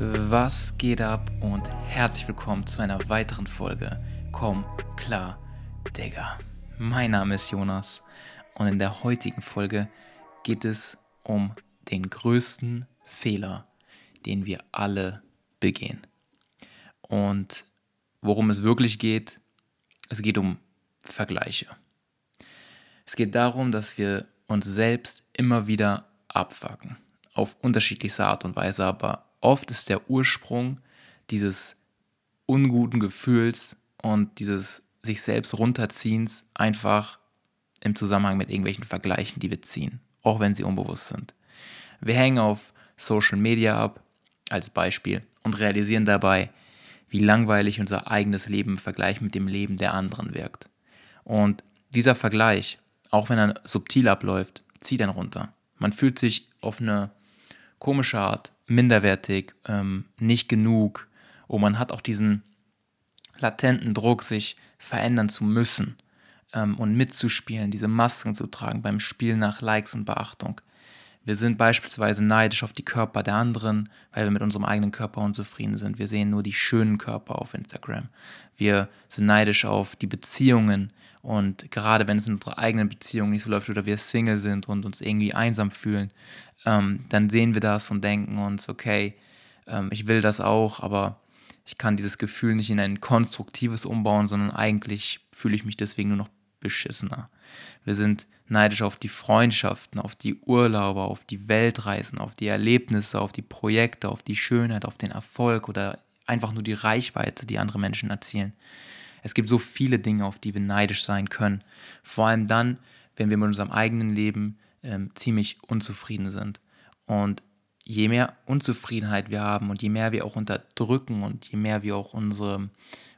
Was geht ab und herzlich willkommen zu einer weiteren Folge Komm klar, Digga. Mein Name ist Jonas und in der heutigen Folge geht es um den größten Fehler, den wir alle begehen. Und worum es wirklich geht, es geht um Vergleiche. Es geht darum, dass wir uns selbst immer wieder abfacken. Auf unterschiedlichste Art und Weise, aber oft ist der Ursprung dieses unguten Gefühls und dieses sich selbst runterziehens einfach im Zusammenhang mit irgendwelchen Vergleichen, die wir ziehen, auch wenn sie unbewusst sind. Wir hängen auf Social Media ab, als Beispiel, und realisieren dabei, wie langweilig unser eigenes Leben im Vergleich mit dem Leben der anderen wirkt. Und dieser Vergleich, auch wenn er subtil abläuft, zieht dann runter. Man fühlt sich auf eine komische Art minderwertig, ähm, nicht genug. Und man hat auch diesen latenten Druck, sich verändern zu müssen ähm, und mitzuspielen, diese Masken zu tragen beim Spiel nach Likes und Beachtung. Wir sind beispielsweise neidisch auf die Körper der anderen, weil wir mit unserem eigenen Körper unzufrieden sind. Wir sehen nur die schönen Körper auf Instagram. Wir sind neidisch auf die Beziehungen und gerade wenn es in unserer eigenen Beziehung nicht so läuft oder wir Single sind und uns irgendwie einsam fühlen, ähm, dann sehen wir das und denken uns, okay, ähm, ich will das auch, aber ich kann dieses Gefühl nicht in ein konstruktives umbauen, sondern eigentlich fühle ich mich deswegen nur noch beschissener. Wir sind neidisch auf die Freundschaften, auf die Urlaube, auf die Weltreisen, auf die Erlebnisse, auf die Projekte, auf die Schönheit, auf den Erfolg oder einfach nur die Reichweite, die andere Menschen erzielen. Es gibt so viele Dinge, auf die wir neidisch sein können. Vor allem dann, wenn wir mit unserem eigenen Leben ähm, ziemlich unzufrieden sind. Und je mehr Unzufriedenheit wir haben und je mehr wir auch unterdrücken und je mehr wir auch unsere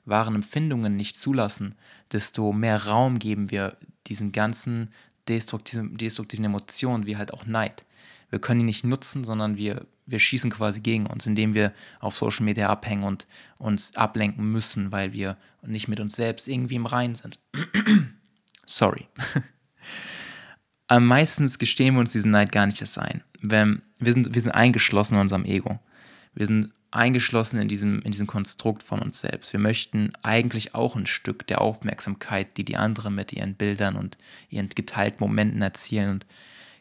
wahren Empfindungen nicht zulassen, desto mehr Raum geben wir diesen ganzen destruktiven, destruktiven Emotionen, wie halt auch Neid. Wir können die nicht nutzen, sondern wir, wir schießen quasi gegen uns, indem wir auf Social Media abhängen und uns ablenken müssen, weil wir nicht mit uns selbst irgendwie im Reinen sind. Sorry. Am meisten gestehen wir uns diesen Neid gar nicht erst ein. Wenn, wir, sind, wir sind eingeschlossen in unserem Ego. Wir sind eingeschlossen in diesem, in diesem Konstrukt von uns selbst. Wir möchten eigentlich auch ein Stück der Aufmerksamkeit, die die anderen mit ihren Bildern und ihren geteilten Momenten erzielen und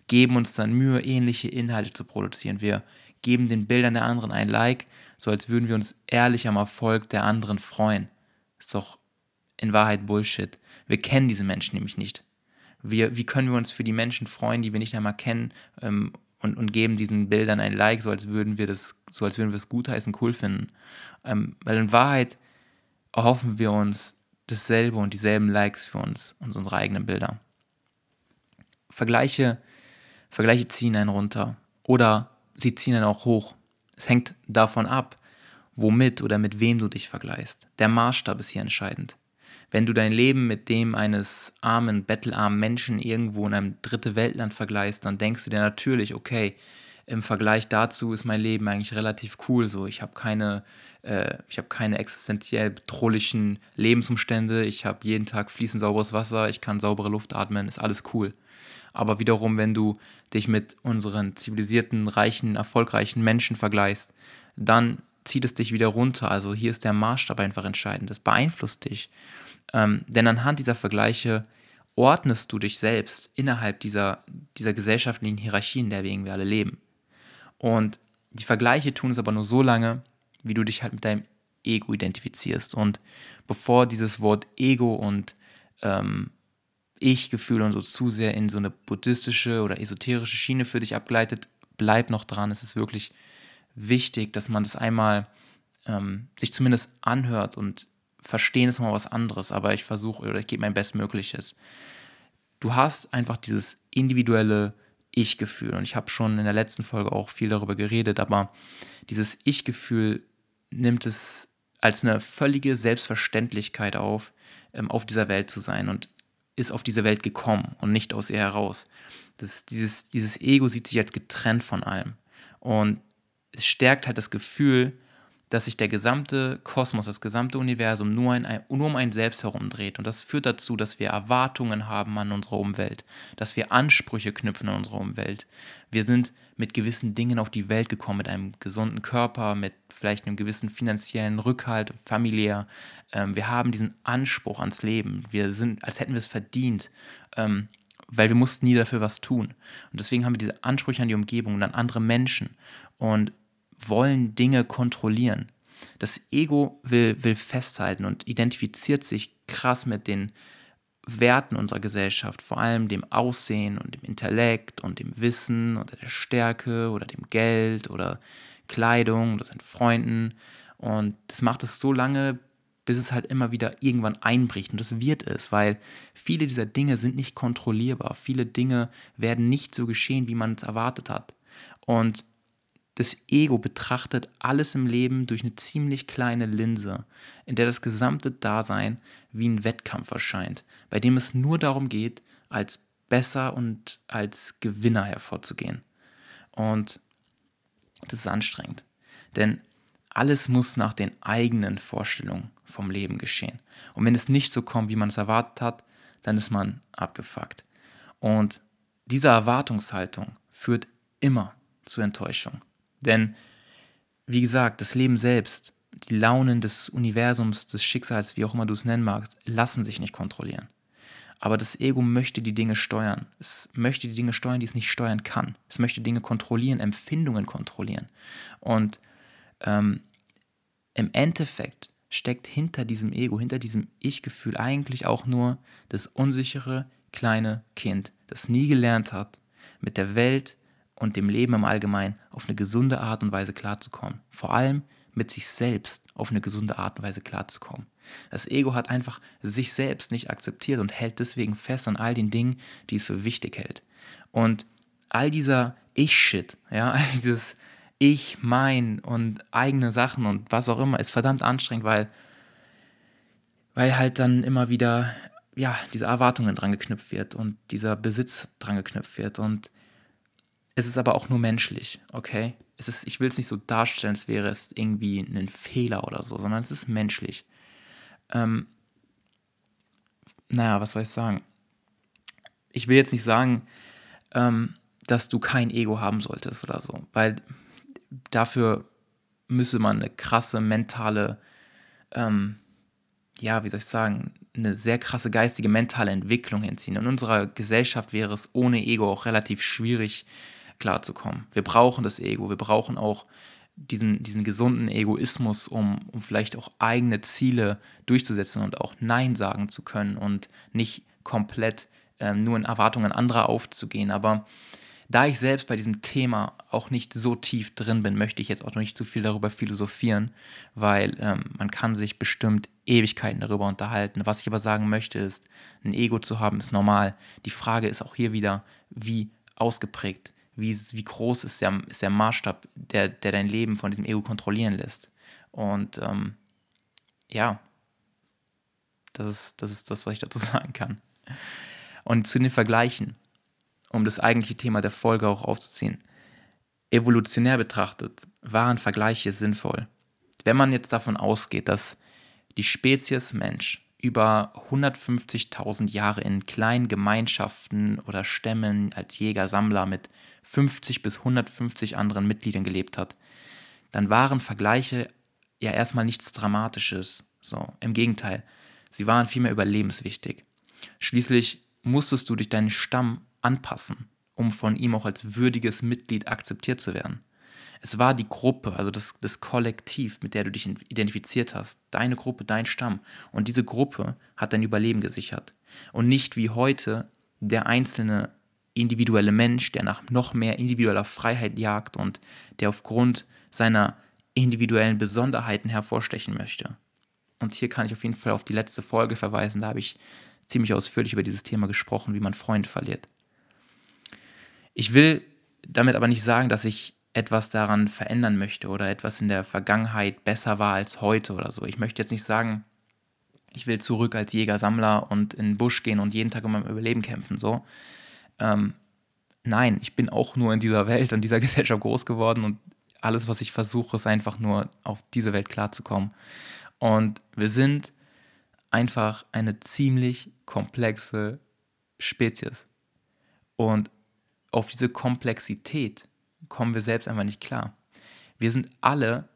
geben uns dann Mühe, ähnliche Inhalte zu produzieren. Wir geben den Bildern der anderen ein Like, so als würden wir uns ehrlich am Erfolg der anderen freuen. Ist doch in Wahrheit Bullshit. Wir kennen diese Menschen nämlich nicht. Wir, wie können wir uns für die Menschen freuen, die wir nicht einmal kennen ähm, und, und geben diesen Bildern ein Like, so als würden wir das, so als würden wir es gutheißen, cool finden. Ähm, weil in Wahrheit erhoffen wir uns dasselbe und dieselben Likes für uns und unsere eigenen Bilder. Vergleiche, Vergleiche ziehen einen runter oder sie ziehen einen auch hoch. Es hängt davon ab, womit oder mit wem du dich vergleichst. Der Maßstab ist hier entscheidend. Wenn du dein Leben mit dem eines armen, bettelarmen Menschen irgendwo in einem dritte Weltland vergleichst, dann denkst du dir natürlich, okay, im Vergleich dazu ist mein Leben eigentlich relativ cool. So, ich habe keine, äh, ich habe keine existenziell bedrohlichen Lebensumstände. Ich habe jeden Tag fließend sauberes Wasser. Ich kann saubere Luft atmen. Ist alles cool. Aber wiederum, wenn du dich mit unseren zivilisierten, reichen, erfolgreichen Menschen vergleichst, dann zieht es dich wieder runter. Also hier ist der Maßstab einfach entscheidend. Das beeinflusst dich. Ähm, denn anhand dieser Vergleiche ordnest du dich selbst innerhalb dieser, dieser gesellschaftlichen Hierarchien, in der wir irgendwie alle leben. Und die Vergleiche tun es aber nur so lange, wie du dich halt mit deinem Ego identifizierst. Und bevor dieses Wort Ego und ähm, Ich-Gefühl und so zu sehr in so eine buddhistische oder esoterische Schiene für dich abgleitet, bleib noch dran. Es ist wirklich wichtig, dass man das einmal ähm, sich zumindest anhört und verstehen ist mal was anderes, aber ich versuche oder ich gebe mein Bestmögliches. Du hast einfach dieses individuelle Ich-Gefühl. Und ich habe schon in der letzten Folge auch viel darüber geredet, aber dieses Ich-Gefühl nimmt es als eine völlige Selbstverständlichkeit auf, ähm, auf dieser Welt zu sein. Und ist auf diese Welt gekommen und nicht aus ihr heraus. Das, dieses, dieses Ego sieht sich als getrennt von allem und es stärkt halt das Gefühl, dass sich der gesamte Kosmos, das gesamte Universum nur, ein, nur um ein Selbst herumdreht. Und das führt dazu, dass wir Erwartungen haben an unsere Umwelt, dass wir Ansprüche knüpfen an unsere Umwelt. Wir sind mit gewissen Dingen auf die Welt gekommen, mit einem gesunden Körper, mit vielleicht einem gewissen finanziellen Rückhalt, familiär. Ähm, wir haben diesen Anspruch ans Leben. Wir sind, als hätten wir es verdient, ähm, weil wir mussten nie dafür was tun. Und deswegen haben wir diese Ansprüche an die Umgebung und an andere Menschen und wollen Dinge kontrollieren. Das Ego will, will festhalten und identifiziert sich krass mit den Werten unserer Gesellschaft, vor allem dem Aussehen und dem Intellekt und dem Wissen oder der Stärke oder dem Geld oder Kleidung oder seinen Freunden. Und das macht es so lange, bis es halt immer wieder irgendwann einbricht. Und das wird es, weil viele dieser Dinge sind nicht kontrollierbar. Viele Dinge werden nicht so geschehen, wie man es erwartet hat. Und das Ego betrachtet alles im Leben durch eine ziemlich kleine Linse, in der das gesamte Dasein wie ein Wettkampf erscheint, bei dem es nur darum geht, als besser und als Gewinner hervorzugehen. Und das ist anstrengend, denn alles muss nach den eigenen Vorstellungen vom Leben geschehen. Und wenn es nicht so kommt, wie man es erwartet hat, dann ist man abgefuckt. Und diese Erwartungshaltung führt immer zu Enttäuschung. Denn, wie gesagt, das Leben selbst, die Launen des Universums, des Schicksals, wie auch immer du es nennen magst, lassen sich nicht kontrollieren. Aber das Ego möchte die Dinge steuern. Es möchte die Dinge steuern, die es nicht steuern kann. Es möchte Dinge kontrollieren, Empfindungen kontrollieren. Und ähm, im Endeffekt steckt hinter diesem Ego, hinter diesem Ich-Gefühl eigentlich auch nur das unsichere kleine Kind, das nie gelernt hat, mit der Welt und dem Leben im Allgemeinen auf eine gesunde Art und Weise klarzukommen. Vor allem mit sich selbst auf eine gesunde Art und Weise klarzukommen. Das Ego hat einfach sich selbst nicht akzeptiert und hält deswegen fest an all den Dingen, die es für wichtig hält. Und all dieser Ich-Shit, ja, all dieses Ich, mein und eigene Sachen und was auch immer, ist verdammt anstrengend, weil, weil halt dann immer wieder, ja, diese Erwartungen dran geknüpft wird und dieser Besitz dran geknüpft wird und es ist aber auch nur menschlich, okay? Es ist, ich will es nicht so darstellen, als wäre es irgendwie ein Fehler oder so, sondern es ist menschlich. Ähm, naja, was soll ich sagen? Ich will jetzt nicht sagen, ähm, dass du kein Ego haben solltest oder so, weil dafür müsse man eine krasse mentale, ähm, ja, wie soll ich sagen, eine sehr krasse geistige mentale Entwicklung hinziehen. In unserer Gesellschaft wäre es ohne Ego auch relativ schwierig, klarzukommen. Wir brauchen das Ego, wir brauchen auch diesen, diesen gesunden Egoismus, um, um vielleicht auch eigene Ziele durchzusetzen und auch Nein sagen zu können und nicht komplett ähm, nur in Erwartungen anderer aufzugehen. Aber da ich selbst bei diesem Thema auch nicht so tief drin bin, möchte ich jetzt auch noch nicht zu viel darüber philosophieren, weil ähm, man kann sich bestimmt Ewigkeiten darüber unterhalten. Was ich aber sagen möchte, ist, ein Ego zu haben, ist normal. Die Frage ist auch hier wieder, wie ausgeprägt wie, wie groß ist der, ist der Maßstab, der, der dein Leben von diesem Ego kontrollieren lässt. Und ähm, ja, das ist, das ist das, was ich dazu sagen kann. Und zu den Vergleichen, um das eigentliche Thema der Folge auch aufzuziehen. Evolutionär betrachtet waren Vergleiche sinnvoll. Wenn man jetzt davon ausgeht, dass die Spezies Mensch über 150.000 Jahre in kleinen Gemeinschaften oder Stämmen als Jäger, Sammler mit 50 bis 150 anderen Mitgliedern gelebt hat, dann waren Vergleiche ja erstmal nichts Dramatisches. So, im Gegenteil, sie waren vielmehr überlebenswichtig. Schließlich musstest du dich deinen Stamm anpassen, um von ihm auch als würdiges Mitglied akzeptiert zu werden. Es war die Gruppe, also das, das Kollektiv, mit der du dich identifiziert hast. Deine Gruppe, dein Stamm. Und diese Gruppe hat dein Überleben gesichert. Und nicht wie heute der einzelne individuelle Mensch, der nach noch mehr individueller Freiheit jagt und der aufgrund seiner individuellen Besonderheiten hervorstechen möchte. Und hier kann ich auf jeden Fall auf die letzte Folge verweisen. Da habe ich ziemlich ausführlich über dieses Thema gesprochen, wie man Freunde verliert. Ich will damit aber nicht sagen, dass ich etwas daran verändern möchte oder etwas in der Vergangenheit besser war als heute oder so. Ich möchte jetzt nicht sagen, ich will zurück als Jäger-Sammler und in den Busch gehen und jeden Tag um mein Überleben kämpfen, so. Ähm, nein, ich bin auch nur in dieser Welt und dieser Gesellschaft groß geworden und alles, was ich versuche, ist einfach nur auf diese Welt klarzukommen. Und wir sind einfach eine ziemlich komplexe Spezies. Und auf diese Komplexität kommen wir selbst einfach nicht klar. Wir sind alle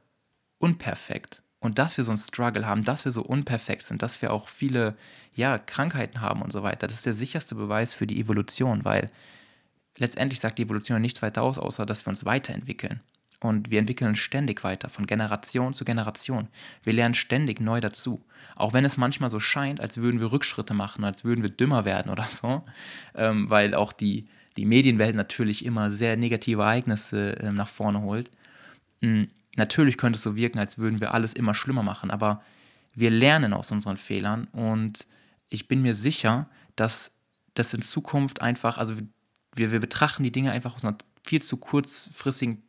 unperfekt. Und dass wir so einen Struggle haben, dass wir so unperfekt sind, dass wir auch viele ja, Krankheiten haben und so weiter, das ist der sicherste Beweis für die Evolution, weil letztendlich sagt die Evolution nichts weiter aus, außer dass wir uns weiterentwickeln. Und wir entwickeln uns ständig weiter, von Generation zu Generation. Wir lernen ständig neu dazu. Auch wenn es manchmal so scheint, als würden wir Rückschritte machen, als würden wir dümmer werden oder so, ähm, weil auch die, die Medienwelt natürlich immer sehr negative Ereignisse ähm, nach vorne holt. Mhm. Natürlich könnte es so wirken, als würden wir alles immer schlimmer machen, aber wir lernen aus unseren Fehlern und ich bin mir sicher, dass das in Zukunft einfach, also wir, wir betrachten die Dinge einfach aus einer viel zu kurzfristigen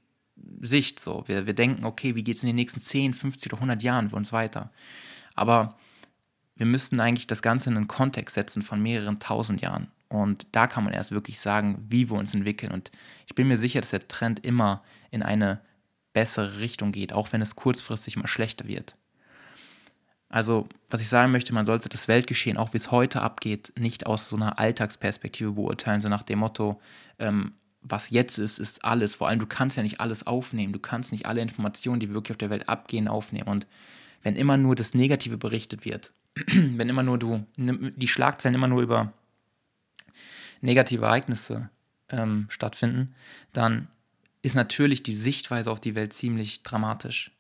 Sicht. So. Wir, wir denken, okay, wie geht es in den nächsten 10, 50 oder 100 Jahren für uns weiter? Aber wir müssten eigentlich das Ganze in einen Kontext setzen von mehreren tausend Jahren. Und da kann man erst wirklich sagen, wie wir uns entwickeln. Und ich bin mir sicher, dass der Trend immer in eine bessere Richtung geht, auch wenn es kurzfristig mal schlechter wird. Also, was ich sagen möchte, man sollte das Weltgeschehen, auch wie es heute abgeht, nicht aus so einer Alltagsperspektive beurteilen, so nach dem Motto, ähm, was jetzt ist, ist alles. Vor allem, du kannst ja nicht alles aufnehmen. Du kannst nicht alle Informationen, die wirklich auf der Welt abgehen, aufnehmen. Und wenn immer nur das Negative berichtet wird, wenn immer nur du, die Schlagzeilen immer nur über negative Ereignisse ähm, stattfinden, dann ist natürlich die Sichtweise auf die Welt ziemlich dramatisch.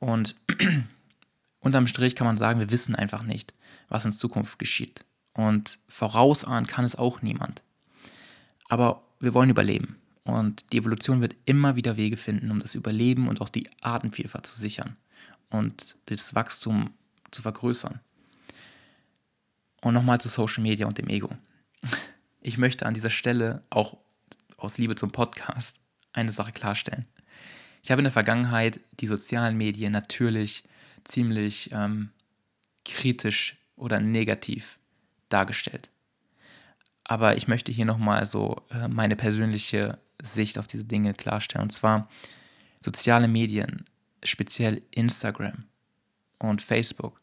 Und unterm Strich kann man sagen, wir wissen einfach nicht, was in Zukunft geschieht. Und vorausahnen kann es auch niemand. Aber wir wollen überleben. Und die Evolution wird immer wieder Wege finden, um das Überleben und auch die Artenvielfalt zu sichern und das Wachstum zu vergrößern. Und nochmal zu Social Media und dem Ego. Ich möchte an dieser Stelle auch aus Liebe zum Podcast eine Sache klarstellen. Ich habe in der Vergangenheit die sozialen Medien natürlich ziemlich ähm, kritisch oder negativ dargestellt. Aber ich möchte hier nochmal so äh, meine persönliche Sicht auf diese Dinge klarstellen. Und zwar soziale Medien, speziell Instagram und Facebook,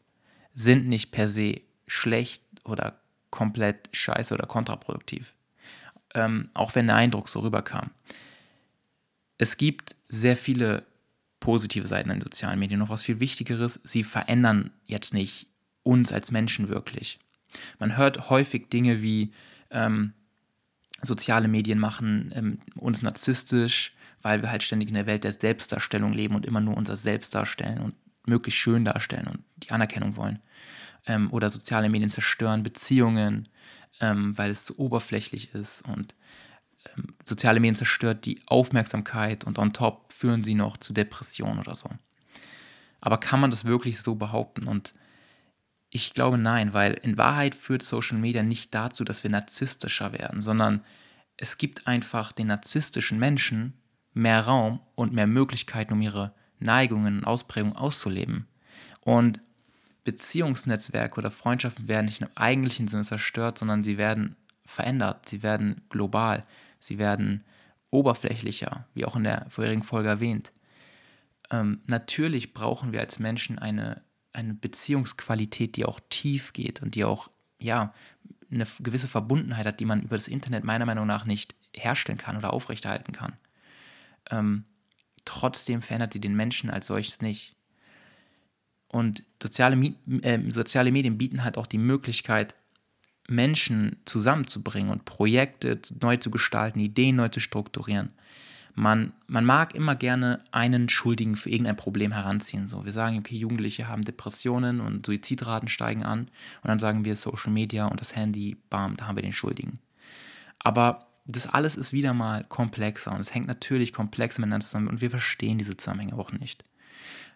sind nicht per se schlecht oder komplett scheiße oder kontraproduktiv. Ähm, auch wenn der Eindruck so rüberkam es gibt sehr viele positive Seiten an sozialen Medien. Noch was viel Wichtigeres, sie verändern jetzt nicht uns als Menschen wirklich. Man hört häufig Dinge wie ähm, soziale Medien machen ähm, uns narzisstisch, weil wir halt ständig in der Welt der Selbstdarstellung leben und immer nur unser Selbst darstellen und möglichst schön darstellen und die Anerkennung wollen. Ähm, oder soziale Medien zerstören Beziehungen, ähm, weil es zu oberflächlich ist und soziale Medien zerstört die Aufmerksamkeit und on top führen sie noch zu Depressionen oder so. Aber kann man das wirklich so behaupten? Und ich glaube nein, weil in Wahrheit führt Social Media nicht dazu, dass wir narzisstischer werden, sondern es gibt einfach den narzisstischen Menschen mehr Raum und mehr Möglichkeiten, um ihre Neigungen und Ausprägungen auszuleben. Und Beziehungsnetzwerke oder Freundschaften werden nicht im eigentlichen Sinne zerstört, sondern sie werden verändert, sie werden global, sie werden oberflächlicher, wie auch in der vorherigen Folge erwähnt. Ähm, natürlich brauchen wir als Menschen eine, eine Beziehungsqualität, die auch tief geht und die auch, ja, eine gewisse Verbundenheit hat, die man über das Internet meiner Meinung nach nicht herstellen kann oder aufrechterhalten kann. Ähm, trotzdem verändert sie den Menschen als solches nicht. Und soziale, äh, soziale Medien bieten halt auch die Möglichkeit, Menschen zusammenzubringen und Projekte neu zu gestalten, Ideen neu zu strukturieren. Man, man mag immer gerne einen Schuldigen für irgendein Problem heranziehen. So, wir sagen, okay, Jugendliche haben Depressionen und Suizidraten steigen an und dann sagen wir Social Media und das Handy, bam, da haben wir den Schuldigen. Aber das alles ist wieder mal komplexer und es hängt natürlich komplex miteinander zusammen und wir verstehen diese Zusammenhänge auch nicht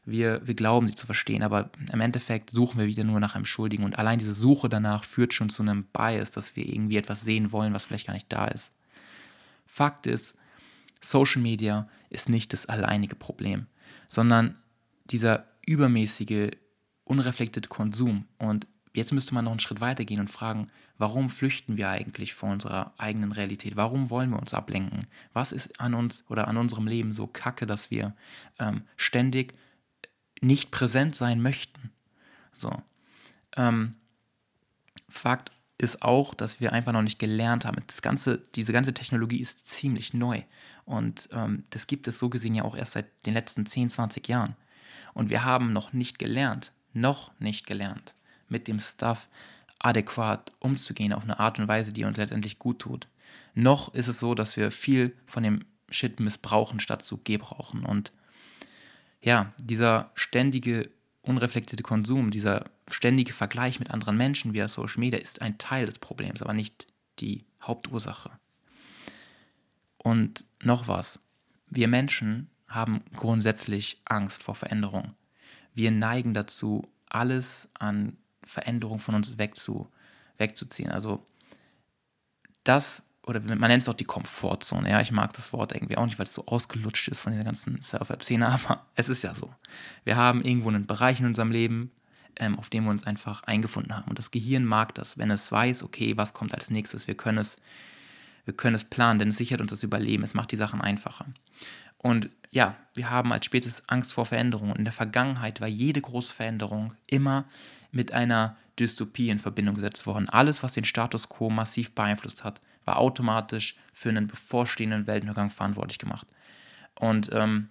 wir, wir glauben sie zu verstehen, aber im Endeffekt suchen wir wieder nur nach einem Schuldigen und allein diese Suche danach führt schon zu einem Bias, dass wir irgendwie etwas sehen wollen, was vielleicht gar nicht da ist. Fakt ist, Social Media ist nicht das alleinige Problem, sondern dieser übermäßige, unreflektierte Konsum. Und jetzt müsste man noch einen Schritt weiter gehen und fragen, warum flüchten wir eigentlich vor unserer eigenen Realität? Warum wollen wir uns ablenken? Was ist an uns oder an unserem Leben so kacke, dass wir ähm, ständig nicht präsent sein möchten. So. Ähm, Fakt ist auch, dass wir einfach noch nicht gelernt haben. Das ganze, diese ganze Technologie ist ziemlich neu. Und ähm, das gibt es so gesehen ja auch erst seit den letzten 10, 20 Jahren. Und wir haben noch nicht gelernt, noch nicht gelernt, mit dem Stuff adäquat umzugehen auf eine Art und Weise, die uns letztendlich gut tut. Noch ist es so, dass wir viel von dem Shit missbrauchen, statt zu gebrauchen. Und ja, dieser ständige, unreflektierte Konsum, dieser ständige Vergleich mit anderen Menschen via Social Media ist ein Teil des Problems, aber nicht die Hauptursache. Und noch was. Wir Menschen haben grundsätzlich Angst vor Veränderung. Wir neigen dazu, alles an Veränderung von uns wegzu, wegzuziehen. Also das, oder man nennt es auch die Komfortzone. Ja, ich mag das Wort irgendwie auch nicht, weil es so ausgelutscht ist von dieser ganzen Self-App-Szene, aber es ist ja so. Wir haben irgendwo einen Bereich in unserem Leben, ähm, auf dem wir uns einfach eingefunden haben. Und das Gehirn mag das, wenn es weiß, okay, was kommt als nächstes. Wir können es, wir können es planen, denn es sichert uns das Überleben, es macht die Sachen einfacher. Und ja, wir haben als Spezies Angst vor Veränderungen. In der Vergangenheit war jede große Veränderung immer mit einer Dystopie in Verbindung gesetzt worden. Alles, was den Status quo massiv beeinflusst hat, war automatisch für einen bevorstehenden Weltuntergang verantwortlich gemacht. Und ähm,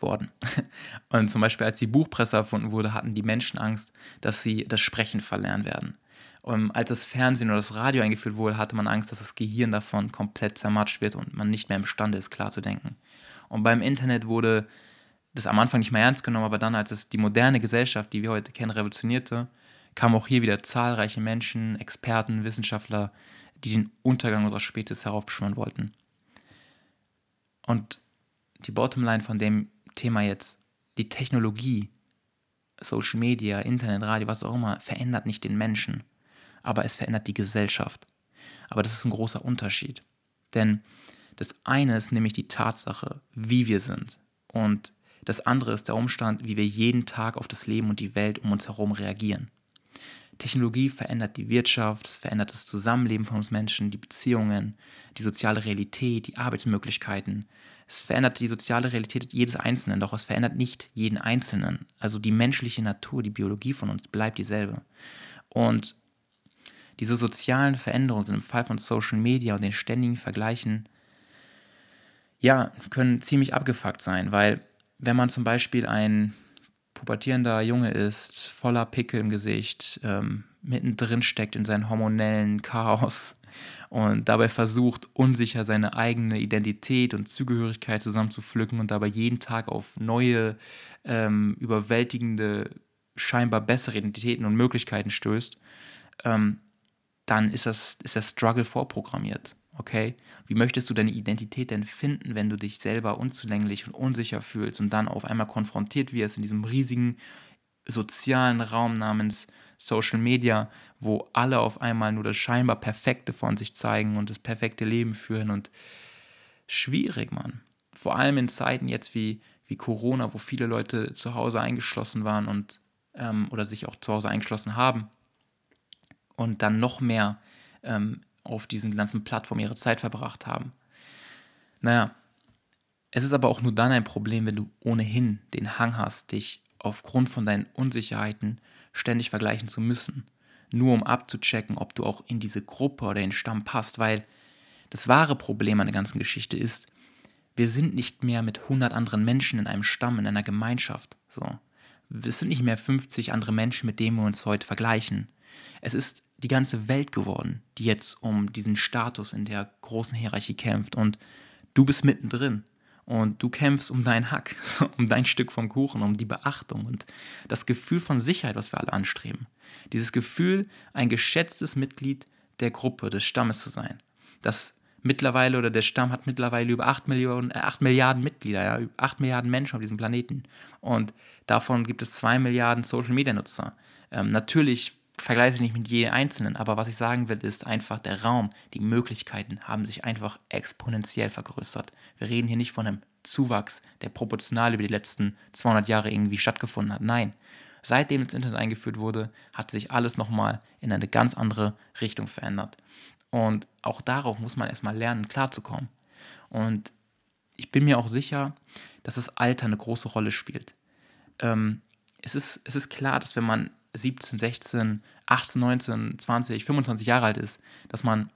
worden. Und zum Beispiel, als die Buchpresse erfunden wurde, hatten die Menschen Angst, dass sie das Sprechen verlernen werden. Und als das Fernsehen oder das Radio eingeführt wurde, hatte man Angst, dass das Gehirn davon komplett zermatscht wird und man nicht mehr imstande ist, klar zu denken. Und beim Internet wurde das am Anfang nicht mehr ernst genommen, aber dann, als es die moderne Gesellschaft, die wir heute kennen, revolutionierte, kamen auch hier wieder zahlreiche Menschen, Experten, Wissenschaftler, die den Untergang unserer Spezies heraufbeschwören wollten. Und die Bottomline von dem Thema jetzt, die Technologie, Social Media, Internet, Radio, was auch immer, verändert nicht den Menschen, aber es verändert die Gesellschaft. Aber das ist ein großer Unterschied. Denn das eine ist nämlich die Tatsache, wie wir sind. Und das andere ist der Umstand, wie wir jeden Tag auf das Leben und die Welt um uns herum reagieren. Technologie verändert die Wirtschaft, es verändert das Zusammenleben von uns Menschen, die Beziehungen, die soziale Realität, die Arbeitsmöglichkeiten. Es verändert die soziale Realität jedes Einzelnen, doch es verändert nicht jeden Einzelnen. Also die menschliche Natur, die Biologie von uns bleibt dieselbe. Und diese sozialen Veränderungen sind im Fall von Social Media und den ständigen Vergleichen, ja, können ziemlich abgefuckt sein, weil wenn man zum Beispiel ein pubertierender Junge ist, voller Pickel im Gesicht, ähm, mittendrin steckt in seinem hormonellen Chaos und dabei versucht, unsicher seine eigene Identität und Zugehörigkeit zusammenzupflücken und dabei jeden Tag auf neue, ähm, überwältigende, scheinbar bessere Identitäten und Möglichkeiten stößt, ähm, dann ist, das, ist der Struggle vorprogrammiert. Okay? Wie möchtest du deine Identität denn finden, wenn du dich selber unzulänglich und unsicher fühlst und dann auf einmal konfrontiert wirst in diesem riesigen sozialen Raum namens Social Media, wo alle auf einmal nur das scheinbar Perfekte von sich zeigen und das perfekte Leben führen und schwierig, Mann. Vor allem in Zeiten jetzt wie, wie Corona, wo viele Leute zu Hause eingeschlossen waren und ähm, oder sich auch zu Hause eingeschlossen haben und dann noch mehr ähm, auf diesen ganzen Plattformen ihre Zeit verbracht haben. Naja, es ist aber auch nur dann ein Problem, wenn du ohnehin den Hang hast, dich aufgrund von deinen Unsicherheiten ständig vergleichen zu müssen, nur um abzuchecken, ob du auch in diese Gruppe oder den Stamm passt, weil das wahre Problem an der ganzen Geschichte ist, wir sind nicht mehr mit 100 anderen Menschen in einem Stamm, in einer Gemeinschaft. So. Es sind nicht mehr 50 andere Menschen, mit denen wir uns heute vergleichen. Es ist die ganze Welt geworden, die jetzt um diesen Status in der großen Hierarchie kämpft. Und du bist mittendrin. Und du kämpfst um deinen Hack, um dein Stück vom Kuchen, um die Beachtung und das Gefühl von Sicherheit, was wir alle anstreben. Dieses Gefühl, ein geschätztes Mitglied der Gruppe, des Stammes zu sein. Das mittlerweile oder der Stamm hat mittlerweile über 8, Millionen, äh, 8 Milliarden Mitglieder, ja, 8 Milliarden Menschen auf diesem Planeten. Und davon gibt es 2 Milliarden Social Media Nutzer. Ähm, natürlich vergleiche ich nicht mit jedem Einzelnen, aber was ich sagen will, ist einfach, der Raum, die Möglichkeiten haben sich einfach exponentiell vergrößert. Wir reden hier nicht von einem Zuwachs, der proportional über die letzten 200 Jahre irgendwie stattgefunden hat. Nein, seitdem das Internet eingeführt wurde, hat sich alles nochmal in eine ganz andere Richtung verändert. Und auch darauf muss man erstmal lernen, klarzukommen. Und ich bin mir auch sicher, dass das Alter eine große Rolle spielt. Ähm, es, ist, es ist klar, dass wenn man 17, 16, 18, 19, 20, 25 Jahre alt ist, dass man,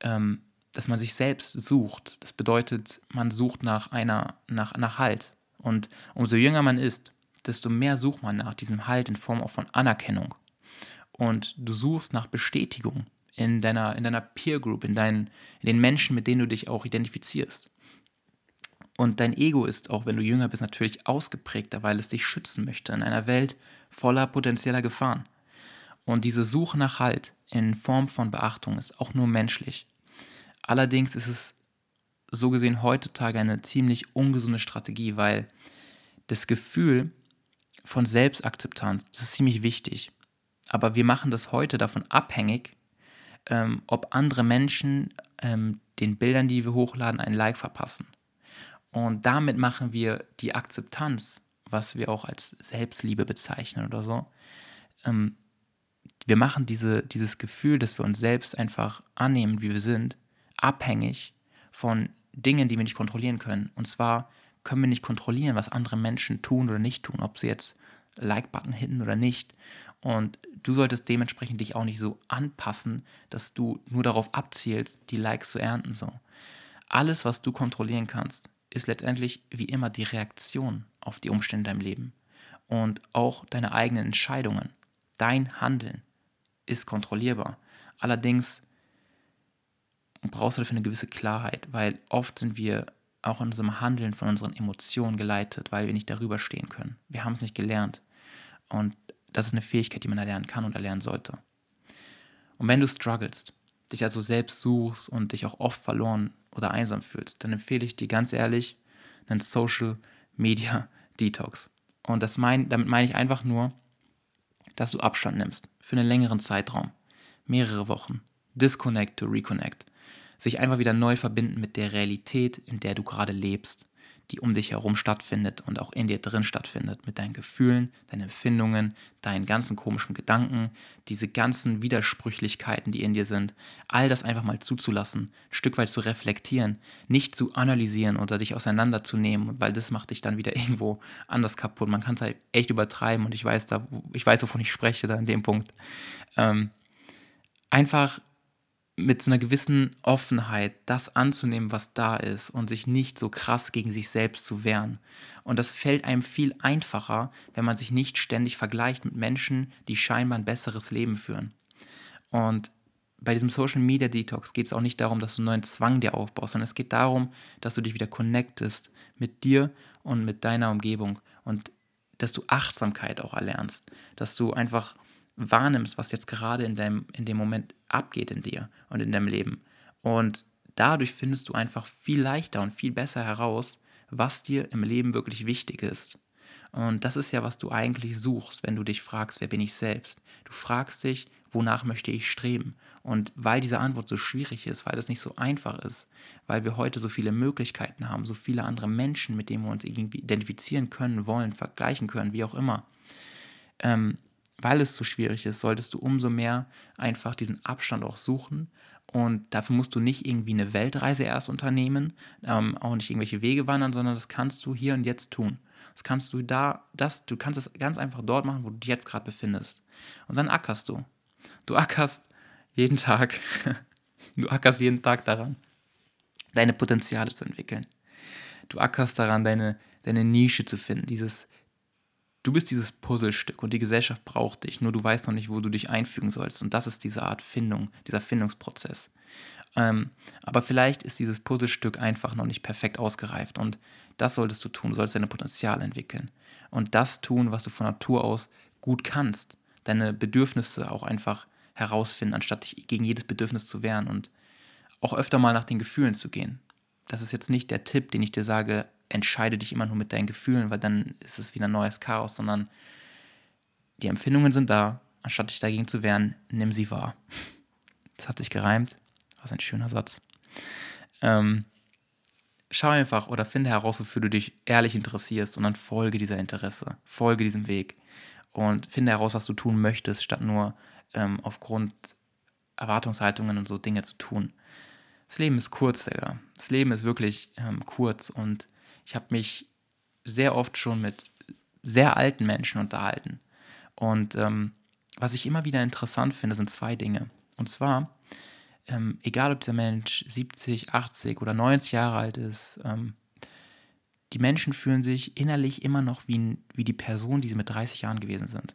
ähm, dass man sich selbst sucht. Das bedeutet, man sucht nach einer, nach, nach Halt. Und umso jünger man ist, desto mehr sucht man nach diesem Halt in Form auch von Anerkennung. Und du suchst nach Bestätigung in deiner, in deiner Peer Group, in, deinen, in den Menschen, mit denen du dich auch identifizierst. Und dein Ego ist, auch wenn du jünger bist, natürlich ausgeprägter, weil es dich schützen möchte in einer Welt voller potenzieller Gefahren. Und diese Suche nach Halt in Form von Beachtung ist auch nur menschlich. Allerdings ist es so gesehen heutzutage eine ziemlich ungesunde Strategie, weil das Gefühl von Selbstakzeptanz, das ist ziemlich wichtig. Aber wir machen das heute davon abhängig, ähm, ob andere Menschen ähm, den Bildern, die wir hochladen, ein Like verpassen. Und damit machen wir die Akzeptanz, was wir auch als Selbstliebe bezeichnen oder so. Ähm, wir machen diese, dieses Gefühl, dass wir uns selbst einfach annehmen, wie wir sind, abhängig von Dingen, die wir nicht kontrollieren können. Und zwar können wir nicht kontrollieren, was andere Menschen tun oder nicht tun, ob sie jetzt Like-Button hitten oder nicht. Und du solltest dementsprechend dich auch nicht so anpassen, dass du nur darauf abzielst, die Likes zu ernten. So. Alles, was du kontrollieren kannst, ist letztendlich wie immer die Reaktion auf die Umstände in deinem Leben und auch deine eigenen Entscheidungen. Dein Handeln ist kontrollierbar. Allerdings brauchst du dafür eine gewisse Klarheit, weil oft sind wir auch in unserem Handeln von unseren Emotionen geleitet, weil wir nicht darüber stehen können. Wir haben es nicht gelernt. Und das ist eine Fähigkeit, die man erlernen kann und erlernen sollte. Und wenn du strugglest, dich also selbst suchst und dich auch oft verloren oder einsam fühlst, dann empfehle ich dir ganz ehrlich einen Social Media Detox. Und das mein, damit meine ich einfach nur, dass du Abstand nimmst für einen längeren Zeitraum, mehrere Wochen. Disconnect to reconnect. Sich einfach wieder neu verbinden mit der Realität, in der du gerade lebst die um dich herum stattfindet und auch in dir drin stattfindet, mit deinen Gefühlen, deinen Empfindungen, deinen ganzen komischen Gedanken, diese ganzen Widersprüchlichkeiten, die in dir sind, all das einfach mal zuzulassen, ein Stück weit zu reflektieren, nicht zu analysieren oder dich auseinanderzunehmen, weil das macht dich dann wieder irgendwo anders kaputt. Man kann es halt echt übertreiben und ich weiß da, ich weiß, wovon ich spreche da in dem Punkt. Ähm, einfach mit so einer gewissen Offenheit das anzunehmen, was da ist und sich nicht so krass gegen sich selbst zu wehren. Und das fällt einem viel einfacher, wenn man sich nicht ständig vergleicht mit Menschen, die scheinbar ein besseres Leben führen. Und bei diesem Social Media Detox geht es auch nicht darum, dass du einen neuen Zwang dir aufbaust, sondern es geht darum, dass du dich wieder connectest mit dir und mit deiner Umgebung und dass du Achtsamkeit auch erlernst, dass du einfach wahrnimmst, was jetzt gerade in, deinem, in dem Moment abgeht in dir und in deinem Leben. Und dadurch findest du einfach viel leichter und viel besser heraus, was dir im Leben wirklich wichtig ist. Und das ist ja, was du eigentlich suchst, wenn du dich fragst, wer bin ich selbst? Du fragst dich, wonach möchte ich streben? Und weil diese Antwort so schwierig ist, weil das nicht so einfach ist, weil wir heute so viele Möglichkeiten haben, so viele andere Menschen, mit denen wir uns identifizieren können, wollen, vergleichen können, wie auch immer, ähm, weil es so schwierig ist, solltest du umso mehr einfach diesen Abstand auch suchen. Und dafür musst du nicht irgendwie eine Weltreise erst unternehmen, ähm, auch nicht irgendwelche Wege wandern, sondern das kannst du hier und jetzt tun. Das kannst du da, das, du kannst es ganz einfach dort machen, wo du dich jetzt gerade befindest. Und dann ackerst du. Du ackerst jeden Tag, du ackerst jeden Tag daran, deine Potenziale zu entwickeln. Du ackerst daran, deine, deine Nische zu finden, dieses, du bist dieses Puzzlestück und die Gesellschaft braucht dich, nur du weißt noch nicht, wo du dich einfügen sollst. Und das ist diese Art Findung, dieser Findungsprozess. Ähm, aber vielleicht ist dieses Puzzlestück einfach noch nicht perfekt ausgereift und das solltest du tun. Du solltest deine Potenzial entwickeln und das tun, was du von Natur aus gut kannst. Deine Bedürfnisse auch einfach herausfinden, anstatt dich gegen jedes Bedürfnis zu wehren und auch öfter mal nach den Gefühlen zu gehen. Das ist jetzt nicht der Tipp, den ich dir sage, entscheide dich immer nur mit deinen Gefühlen, weil dann ist es wieder neues Chaos, sondern die Empfindungen sind da. Anstatt dich dagegen zu wehren, nimm sie wahr. Das hat sich gereimt. Was ein schöner Satz. Ähm, schau einfach oder finde heraus, wofür du dich ehrlich interessierst und dann folge dieser Interesse, folge diesem Weg und finde heraus, was du tun möchtest, statt nur ähm, aufgrund Erwartungshaltungen und so Dinge zu tun. Das Leben ist kurz, Digga. Das Leben ist wirklich ähm, kurz und ich habe mich sehr oft schon mit sehr alten Menschen unterhalten. Und ähm, was ich immer wieder interessant finde, sind zwei Dinge. Und zwar, ähm, egal ob dieser Mensch 70, 80 oder 90 Jahre alt ist, ähm, die Menschen fühlen sich innerlich immer noch wie, wie die Person, die sie mit 30 Jahren gewesen sind.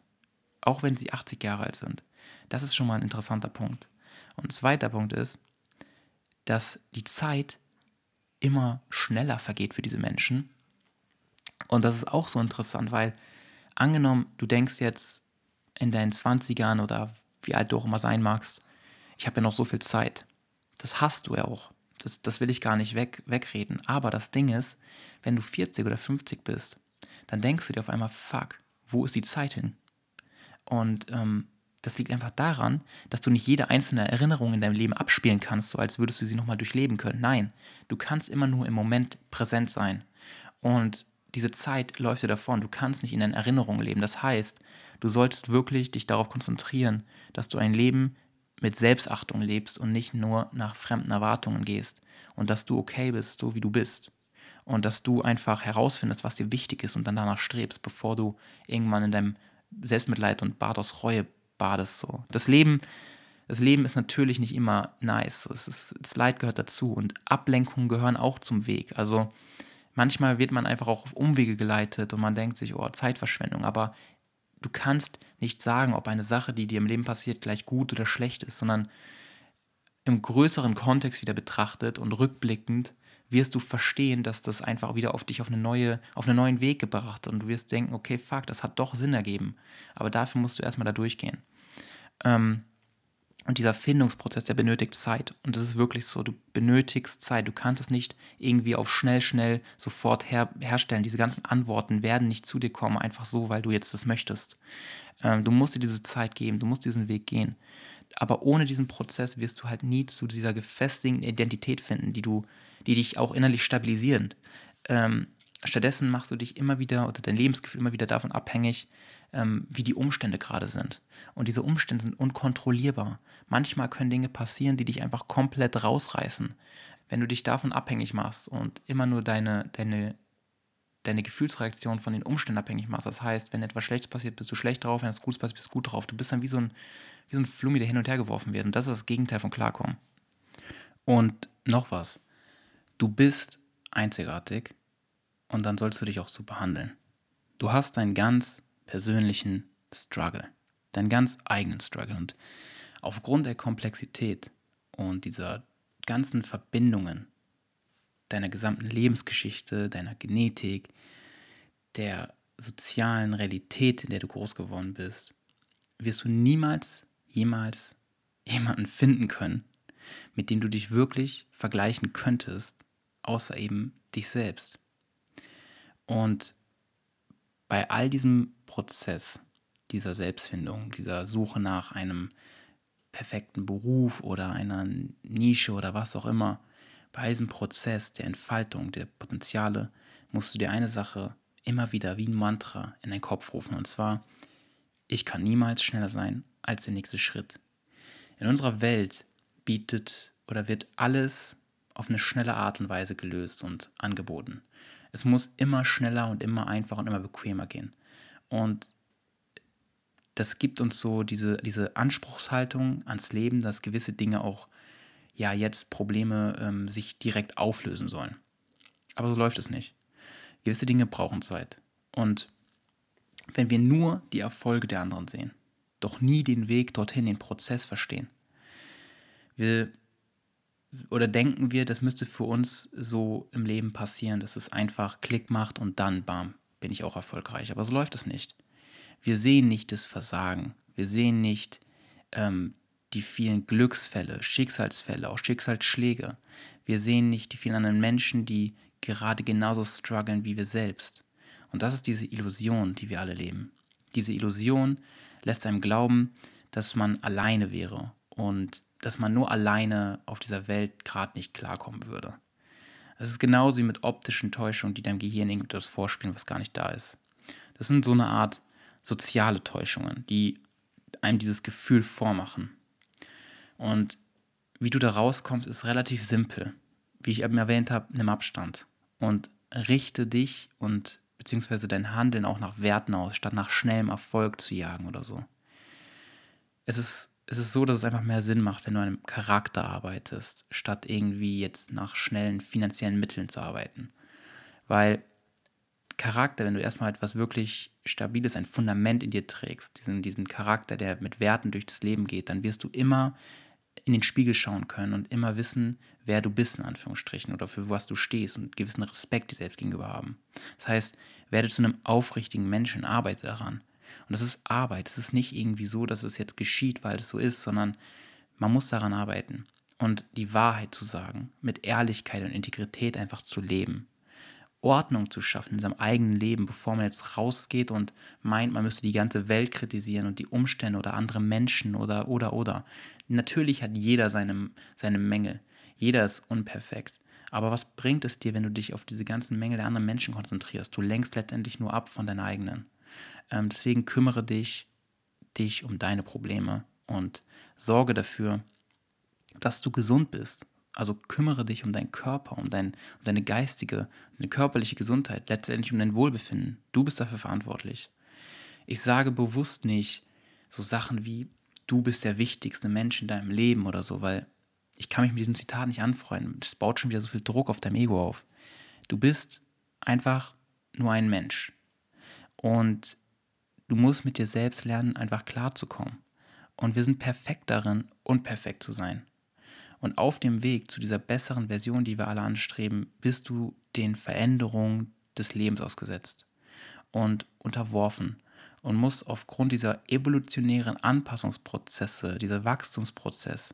Auch wenn sie 80 Jahre alt sind. Das ist schon mal ein interessanter Punkt. Und ein zweiter Punkt ist, dass die Zeit immer schneller vergeht für diese Menschen. Und das ist auch so interessant, weil angenommen, du denkst jetzt in deinen 20ern oder wie alt du auch immer sein magst, ich habe ja noch so viel Zeit. Das hast du ja auch. Das, das will ich gar nicht weg, wegreden. Aber das Ding ist, wenn du 40 oder 50 bist, dann denkst du dir auf einmal, fuck, wo ist die Zeit hin? Und ähm, das liegt einfach daran, dass du nicht jede einzelne Erinnerung in deinem Leben abspielen kannst, so als würdest du sie nochmal durchleben können. Nein, du kannst immer nur im Moment präsent sein. Und diese Zeit läuft dir davon. Du kannst nicht in deinen Erinnerungen leben. Das heißt, du solltest wirklich dich darauf konzentrieren, dass du ein Leben mit Selbstachtung lebst und nicht nur nach fremden Erwartungen gehst. Und dass du okay bist, so wie du bist. Und dass du einfach herausfindest, was dir wichtig ist und dann danach strebst, bevor du irgendwann in deinem Selbstmitleid und Bad aus Reue badest. So. Das Leben, das Leben ist natürlich nicht immer nice. Es ist, das Leid gehört dazu und Ablenkungen gehören auch zum Weg. Also manchmal wird man einfach auch auf Umwege geleitet und man denkt sich, oh, Zeitverschwendung. Aber du kannst nicht sagen, ob eine Sache, die dir im Leben passiert, gleich gut oder schlecht ist, sondern im größeren Kontext wieder betrachtet und rückblickend wirst du verstehen, dass das einfach wieder auf dich auf, eine neue, auf einen neuen Weg gebracht hat und du wirst denken, okay, fuck, das hat doch Sinn ergeben. Aber dafür musst du erstmal da durchgehen. Ähm, und dieser Findungsprozess, der benötigt Zeit. Und das ist wirklich so, du benötigst Zeit. Du kannst es nicht irgendwie auf schnell, schnell sofort her herstellen. Diese ganzen Antworten werden nicht zu dir kommen, einfach so, weil du jetzt das möchtest. Ähm, du musst dir diese Zeit geben, du musst diesen Weg gehen. Aber ohne diesen Prozess wirst du halt nie zu dieser gefestigten Identität finden, die du, die dich auch innerlich stabilisieren. Ähm, stattdessen machst du dich immer wieder oder dein Lebensgefühl immer wieder davon abhängig, ähm, wie die Umstände gerade sind. Und diese Umstände sind unkontrollierbar. Manchmal können Dinge passieren, die dich einfach komplett rausreißen. Wenn du dich davon abhängig machst und immer nur deine, deine, deine Gefühlsreaktion von den Umständen abhängig machst, das heißt, wenn etwas Schlechtes passiert, bist du schlecht drauf, wenn etwas Gutes passiert, bist du gut drauf. Du bist dann wie so ein, wie so ein Flummi, der hin und her geworfen wird. Und das ist das Gegenteil von Klarkommen. Und noch was. Du bist einzigartig und dann sollst du dich auch so behandeln. Du hast deinen ganz persönlichen Struggle, deinen ganz eigenen Struggle. Und aufgrund der Komplexität und dieser ganzen Verbindungen deiner gesamten Lebensgeschichte, deiner Genetik, der sozialen Realität, in der du groß geworden bist, wirst du niemals, jemals jemanden finden können, mit dem du dich wirklich vergleichen könntest, außer eben dich selbst. Und bei all diesem Prozess dieser Selbstfindung, dieser Suche nach einem perfekten Beruf oder einer Nische oder was auch immer, bei diesem Prozess der Entfaltung der Potenziale musst du dir eine Sache immer wieder wie ein Mantra in deinen Kopf rufen und zwar, ich kann niemals schneller sein als der nächste Schritt. In unserer Welt bietet oder wird alles auf eine schnelle Art und Weise gelöst und angeboten. Es muss immer schneller und immer einfacher und immer bequemer gehen. Und das gibt uns so diese, diese Anspruchshaltung ans Leben, dass gewisse Dinge auch, ja, jetzt Probleme ähm, sich direkt auflösen sollen. Aber so läuft es nicht. Gewisse Dinge brauchen Zeit. Und wenn wir nur die Erfolge der anderen sehen, doch nie den Weg dorthin, den Prozess verstehen, wir oder denken wir, das müsste für uns so im Leben passieren, dass es einfach Klick macht und dann, bam, bin ich auch erfolgreich. Aber so läuft es nicht. Wir sehen nicht das Versagen. Wir sehen nicht ähm, die vielen Glücksfälle, Schicksalsfälle, auch Schicksalsschläge. Wir sehen nicht die vielen anderen Menschen, die gerade genauso strugglen wie wir selbst. Und das ist diese Illusion, die wir alle leben. Diese Illusion lässt einem glauben, dass man alleine wäre und dass man nur alleine auf dieser Welt gerade nicht klarkommen würde. Es ist genauso wie mit optischen Täuschungen, die deinem Gehirn irgendetwas vorspielen, was gar nicht da ist. Das sind so eine Art soziale Täuschungen, die einem dieses Gefühl vormachen. Und wie du da rauskommst, ist relativ simpel. Wie ich eben erwähnt habe, nimm Abstand und richte dich und beziehungsweise dein Handeln auch nach Werten aus, statt nach schnellem Erfolg zu jagen oder so. Es ist, es ist so, dass es einfach mehr Sinn macht, wenn du an einem Charakter arbeitest, statt irgendwie jetzt nach schnellen finanziellen Mitteln zu arbeiten. Weil Charakter, wenn du erstmal etwas wirklich Stabiles, ein Fundament in dir trägst, diesen, diesen Charakter, der mit Werten durch das Leben geht, dann wirst du immer in den Spiegel schauen können und immer wissen, wer du bist, in Anführungsstrichen, oder für was du stehst und gewissen Respekt dir selbst gegenüber haben. Das heißt, werde zu einem aufrichtigen Menschen, arbeite daran. Und das ist Arbeit. Es ist nicht irgendwie so, dass es jetzt geschieht, weil es so ist, sondern man muss daran arbeiten. Und die Wahrheit zu sagen, mit Ehrlichkeit und Integrität einfach zu leben. Ordnung zu schaffen in seinem eigenen Leben, bevor man jetzt rausgeht und meint, man müsste die ganze Welt kritisieren und die Umstände oder andere Menschen oder, oder, oder. Natürlich hat jeder seine, seine Mängel. Jeder ist unperfekt. Aber was bringt es dir, wenn du dich auf diese ganzen Mängel der anderen Menschen konzentrierst? Du lenkst letztendlich nur ab von deinen eigenen. Ähm, deswegen kümmere dich, dich um deine Probleme und sorge dafür, dass du gesund bist also kümmere dich um deinen Körper, um, dein, um deine geistige, deine körperliche Gesundheit, letztendlich um dein Wohlbefinden. Du bist dafür verantwortlich. Ich sage bewusst nicht so Sachen wie, du bist der wichtigste Mensch in deinem Leben oder so, weil ich kann mich mit diesem Zitat nicht anfreunden. Das baut schon wieder so viel Druck auf deinem Ego auf. Du bist einfach nur ein Mensch. Und du musst mit dir selbst lernen, einfach klarzukommen. Und wir sind perfekt darin, unperfekt zu sein. Und auf dem Weg zu dieser besseren Version, die wir alle anstreben, bist du den Veränderungen des Lebens ausgesetzt und unterworfen und musst aufgrund dieser evolutionären Anpassungsprozesse, dieser Wachstumsprozess,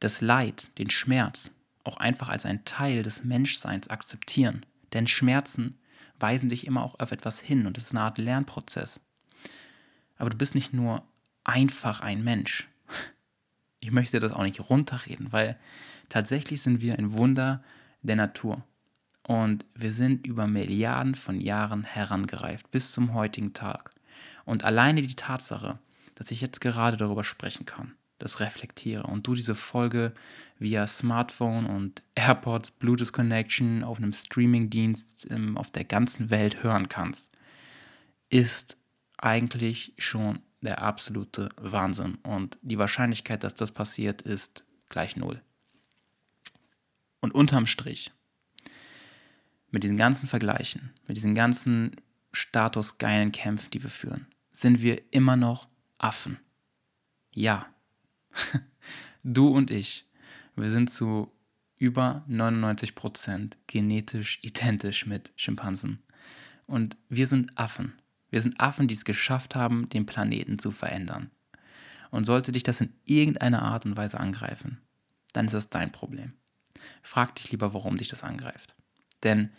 das Leid, den Schmerz auch einfach als ein Teil des Menschseins akzeptieren. Denn Schmerzen weisen dich immer auch auf etwas hin und es ist eine Art Lernprozess. Aber du bist nicht nur einfach ein Mensch, ich möchte das auch nicht runterreden, weil tatsächlich sind wir ein Wunder der Natur. Und wir sind über Milliarden von Jahren herangereift bis zum heutigen Tag. Und alleine die Tatsache, dass ich jetzt gerade darüber sprechen kann, das reflektiere und du diese Folge via Smartphone und AirPods, Bluetooth Connection auf einem Streamingdienst ähm, auf der ganzen Welt hören kannst, ist eigentlich schon der absolute Wahnsinn. Und die Wahrscheinlichkeit, dass das passiert, ist gleich null. Und unterm Strich, mit diesen ganzen Vergleichen, mit diesen ganzen statusgeilen Kämpfen, die wir führen, sind wir immer noch Affen. Ja. Du und ich, wir sind zu über 99% genetisch identisch mit Schimpansen. Und wir sind Affen. Wir sind Affen, die es geschafft haben, den Planeten zu verändern. Und sollte dich das in irgendeiner Art und Weise angreifen, dann ist das dein Problem. Frag dich lieber, warum dich das angreift. Denn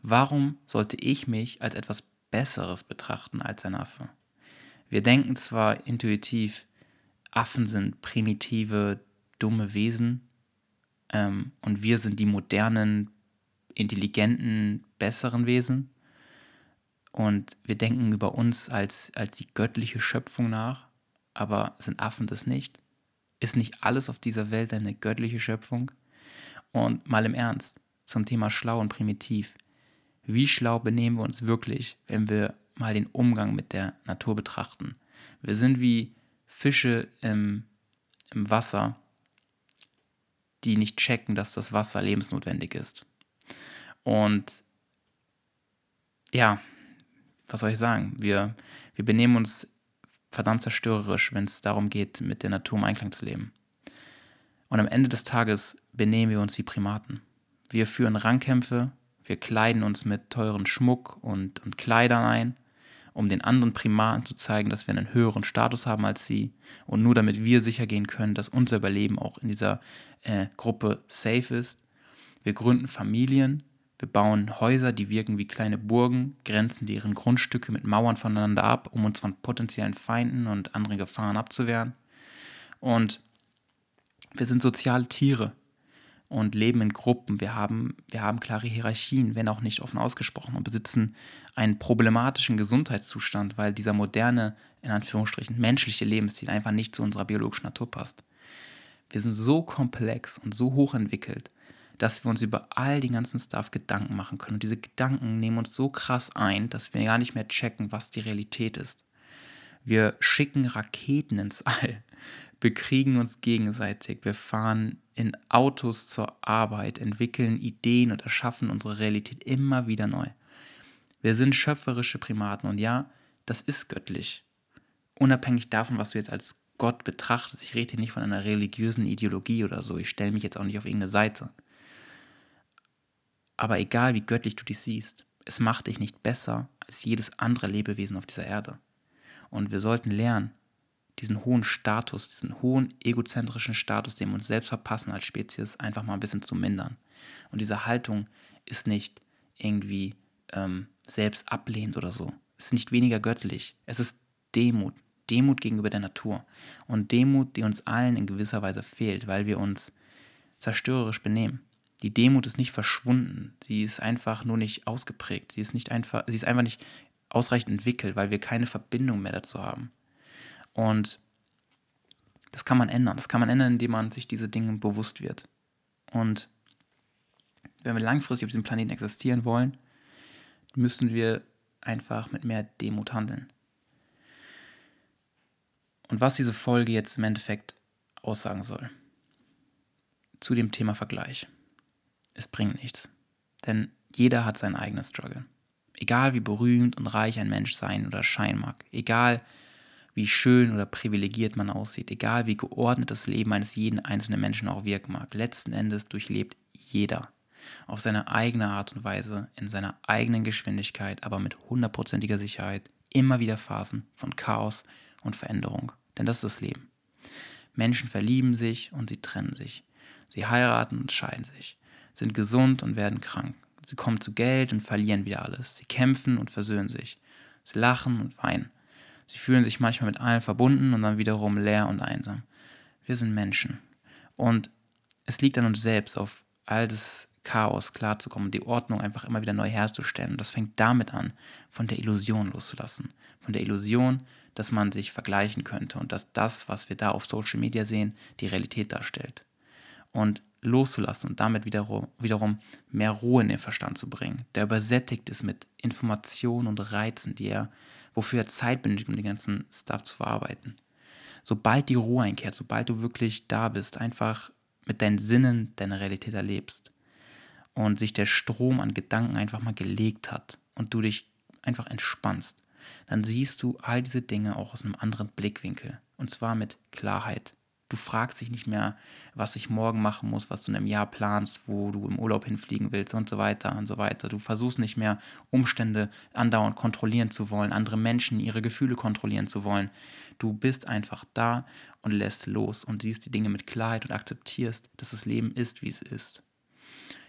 warum sollte ich mich als etwas Besseres betrachten als ein Affe? Wir denken zwar intuitiv, Affen sind primitive, dumme Wesen ähm, und wir sind die modernen, intelligenten, besseren Wesen. Und wir denken über uns als, als die göttliche Schöpfung nach, aber sind Affen das nicht? Ist nicht alles auf dieser Welt eine göttliche Schöpfung? Und mal im Ernst, zum Thema schlau und primitiv. Wie schlau benehmen wir uns wirklich, wenn wir mal den Umgang mit der Natur betrachten? Wir sind wie Fische im, im Wasser, die nicht checken, dass das Wasser lebensnotwendig ist. Und ja, was soll ich sagen? Wir, wir benehmen uns verdammt zerstörerisch, wenn es darum geht, mit der Natur im Einklang zu leben. Und am Ende des Tages benehmen wir uns wie Primaten. Wir führen Rangkämpfe, wir kleiden uns mit teuren Schmuck und, und Kleidern ein, um den anderen Primaten zu zeigen, dass wir einen höheren Status haben als sie und nur damit wir sicher gehen können, dass unser Überleben auch in dieser äh, Gruppe safe ist. Wir gründen Familien, wir bauen Häuser, die wirken wie kleine Burgen, grenzen deren Grundstücke mit Mauern voneinander ab, um uns von potenziellen Feinden und anderen Gefahren abzuwehren. Und wir sind soziale Tiere und leben in Gruppen. Wir haben, wir haben klare Hierarchien, wenn auch nicht offen ausgesprochen, und besitzen einen problematischen Gesundheitszustand, weil dieser moderne, in Anführungsstrichen, menschliche Lebensstil einfach nicht zu unserer biologischen Natur passt. Wir sind so komplex und so hochentwickelt, dass wir uns über all den ganzen Stuff Gedanken machen können. Und diese Gedanken nehmen uns so krass ein, dass wir gar nicht mehr checken, was die Realität ist. Wir schicken Raketen ins All, bekriegen uns gegenseitig, wir fahren in Autos zur Arbeit, entwickeln Ideen und erschaffen unsere Realität immer wieder neu. Wir sind schöpferische Primaten und ja, das ist göttlich. Unabhängig davon, was du jetzt als Gott betrachtest, ich rede hier nicht von einer religiösen Ideologie oder so, ich stelle mich jetzt auch nicht auf irgendeine Seite. Aber egal wie göttlich du dich siehst, es macht dich nicht besser als jedes andere Lebewesen auf dieser Erde. Und wir sollten lernen, diesen hohen Status, diesen hohen egozentrischen Status, den wir uns selbst verpassen als Spezies, einfach mal ein bisschen zu mindern. Und diese Haltung ist nicht irgendwie ähm, selbst ablehnend oder so. Es ist nicht weniger göttlich. Es ist Demut. Demut gegenüber der Natur. Und Demut, die uns allen in gewisser Weise fehlt, weil wir uns zerstörerisch benehmen. Die Demut ist nicht verschwunden. Sie ist einfach nur nicht ausgeprägt. Sie ist nicht einfach, sie ist einfach nicht ausreichend entwickelt, weil wir keine Verbindung mehr dazu haben. Und das kann man ändern. Das kann man ändern, indem man sich diese Dinge bewusst wird. Und wenn wir langfristig auf diesem Planeten existieren wollen, müssen wir einfach mit mehr Demut handeln. Und was diese Folge jetzt im Endeffekt aussagen soll. Zu dem Thema Vergleich. Es bringt nichts. Denn jeder hat seinen eigenen Struggle. Egal wie berühmt und reich ein Mensch sein oder scheinen mag, egal wie schön oder privilegiert man aussieht, egal wie geordnet das Leben eines jeden einzelnen Menschen auch wirken mag, letzten Endes durchlebt jeder auf seine eigene Art und Weise, in seiner eigenen Geschwindigkeit, aber mit hundertprozentiger Sicherheit immer wieder Phasen von Chaos und Veränderung. Denn das ist das Leben. Menschen verlieben sich und sie trennen sich. Sie heiraten und scheiden sich, sind gesund und werden krank. Sie kommen zu Geld und verlieren wieder alles. Sie kämpfen und versöhnen sich. Sie lachen und weinen. Sie fühlen sich manchmal mit allen verbunden und dann wiederum leer und einsam. Wir sind Menschen. Und es liegt an uns selbst, auf all das Chaos klarzukommen, die Ordnung einfach immer wieder neu herzustellen. Und das fängt damit an, von der Illusion loszulassen. Von der Illusion, dass man sich vergleichen könnte und dass das, was wir da auf Social Media sehen, die Realität darstellt. Und loszulassen und damit wiederum, wiederum mehr Ruhe in den Verstand zu bringen, der übersättigt ist mit Informationen und Reizen, die er, wofür er Zeit benötigt, um den ganzen Stuff zu verarbeiten. Sobald die Ruhe einkehrt, sobald du wirklich da bist, einfach mit deinen Sinnen deine Realität erlebst, und sich der Strom an Gedanken einfach mal gelegt hat und du dich einfach entspannst, dann siehst du all diese Dinge auch aus einem anderen Blickwinkel. Und zwar mit Klarheit. Du fragst dich nicht mehr, was ich morgen machen muss, was du in einem Jahr planst, wo du im Urlaub hinfliegen willst und so weiter und so weiter. Du versuchst nicht mehr, Umstände andauernd kontrollieren zu wollen, andere Menschen ihre Gefühle kontrollieren zu wollen. Du bist einfach da und lässt los und siehst die Dinge mit Klarheit und akzeptierst, dass das Leben ist, wie es ist.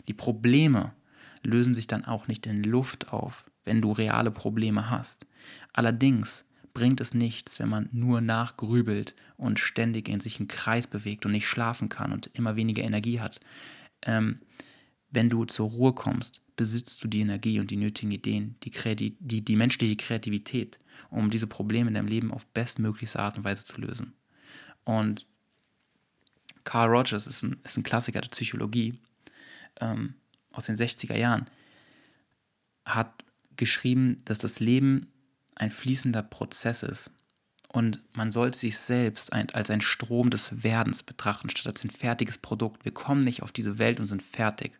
Die Probleme lösen sich dann auch nicht in Luft auf, wenn du reale Probleme hast. Allerdings bringt es nichts, wenn man nur nachgrübelt und ständig in sich einen Kreis bewegt und nicht schlafen kann und immer weniger Energie hat. Ähm, wenn du zur Ruhe kommst, besitzt du die Energie und die nötigen Ideen, die, Kreativ die, die menschliche Kreativität, um diese Probleme in deinem Leben auf bestmöglichste Art und Weise zu lösen. Und Carl Rogers ist ein, ist ein Klassiker der Psychologie ähm, aus den 60er Jahren, hat geschrieben, dass das Leben ein fließender Prozess ist. Und man sollte sich selbst ein, als ein Strom des Werdens betrachten, statt als ein fertiges Produkt. Wir kommen nicht auf diese Welt und sind fertig.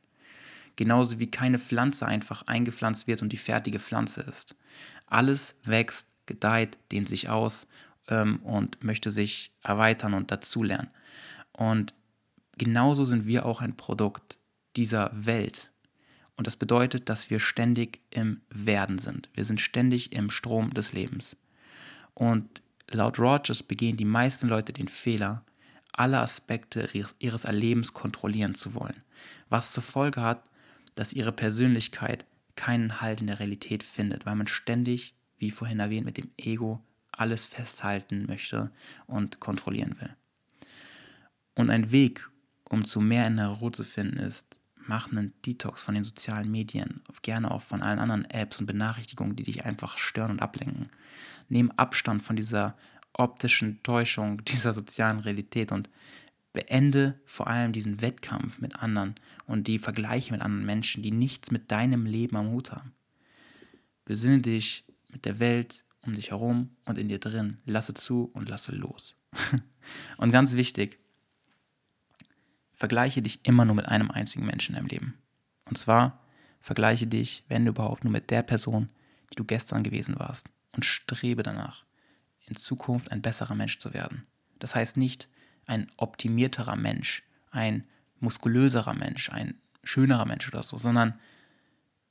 Genauso wie keine Pflanze einfach eingepflanzt wird und die fertige Pflanze ist. Alles wächst, gedeiht, dehnt sich aus ähm, und möchte sich erweitern und dazulernen. Und genauso sind wir auch ein Produkt dieser Welt. Und das bedeutet, dass wir ständig im Werden sind. Wir sind ständig im Strom des Lebens. Und laut Rogers begehen die meisten Leute den Fehler, alle Aspekte ihres, Erlebens kontrollieren zu wollen. Was zur Folge hat, dass ihre Persönlichkeit keinen Halt in der Realität findet, weil man ständig, wie vorhin erwähnt, mit dem Ego alles festhalten möchte und kontrollieren will. Und ein Weg, um zu mehr in der Ruhe zu finden, ist, mach einen Detox von den sozialen Medien, gerne auch von allen anderen Apps und Benachrichtigungen, die dich einfach stören und ablenken. Nimm Abstand von dieser optischen Täuschung dieser sozialen Realität und Beende vor allem diesen Wettkampf mit anderen und die Vergleiche mit anderen Menschen, die nichts mit deinem Leben am Hut haben. Besinne dich mit der Welt um dich herum und in dir drin. Lasse zu und lasse los. und ganz wichtig, vergleiche dich immer nur mit einem einzigen Menschen in deinem Leben. Und zwar vergleiche dich, wenn überhaupt, nur mit der Person, die du gestern gewesen warst. Und strebe danach, in Zukunft ein besserer Mensch zu werden. Das heißt nicht ein optimierterer Mensch, ein muskulöserer Mensch, ein schönerer Mensch oder so, sondern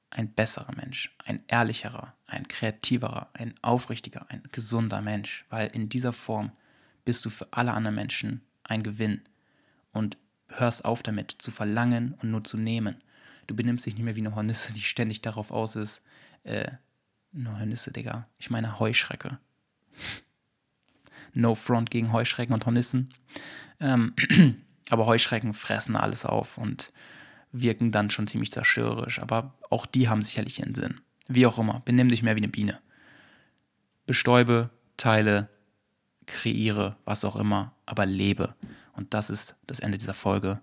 ein besserer Mensch, ein ehrlicherer, ein kreativerer, ein aufrichtiger, ein gesunder Mensch, weil in dieser Form bist du für alle anderen Menschen ein Gewinn und hörst auf damit zu verlangen und nur zu nehmen. Du benimmst dich nicht mehr wie eine Hornisse, die ständig darauf aus ist, äh, eine Hornisse, Digga, ich meine Heuschrecke. no front gegen Heuschrecken und Hornissen. Ähm, aber Heuschrecken fressen alles auf und wirken dann schon ziemlich zerstörerisch. Aber auch die haben sicherlich ihren Sinn. Wie auch immer, benimm dich mehr wie eine Biene. Bestäube, teile, kreiere, was auch immer, aber lebe. Und das ist das Ende dieser Folge.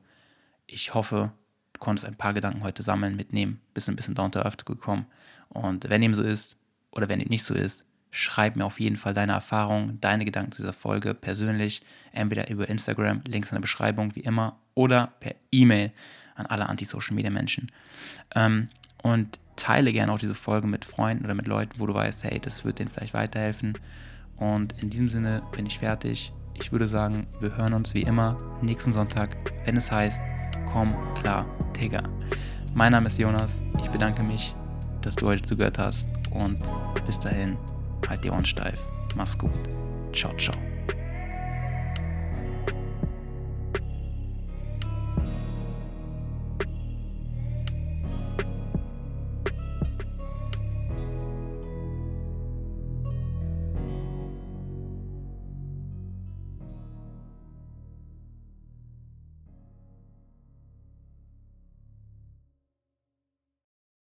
Ich hoffe, du konntest ein paar Gedanken heute sammeln, mitnehmen, bist ein bisschen down to earth gekommen. Und wenn dem so ist, oder wenn dem nicht so ist, schreib mir auf jeden Fall deine Erfahrungen, deine Gedanken zu dieser Folge persönlich, entweder über Instagram, Links in der Beschreibung, wie immer, oder per E-Mail an alle Anti-Social-Media-Menschen. Ähm, und teile gerne auch diese Folge mit Freunden oder mit Leuten, wo du weißt, hey, das wird denen vielleicht weiterhelfen. Und in diesem Sinne bin ich fertig. Ich würde sagen, wir hören uns wie immer nächsten Sonntag, wenn es heißt, komm klar, Digga. Mein Name ist Jonas. Ich bedanke mich, dass du heute zugehört hast und bis dahin, halt die Ohren steif. Mach's gut. Ciao, ciao.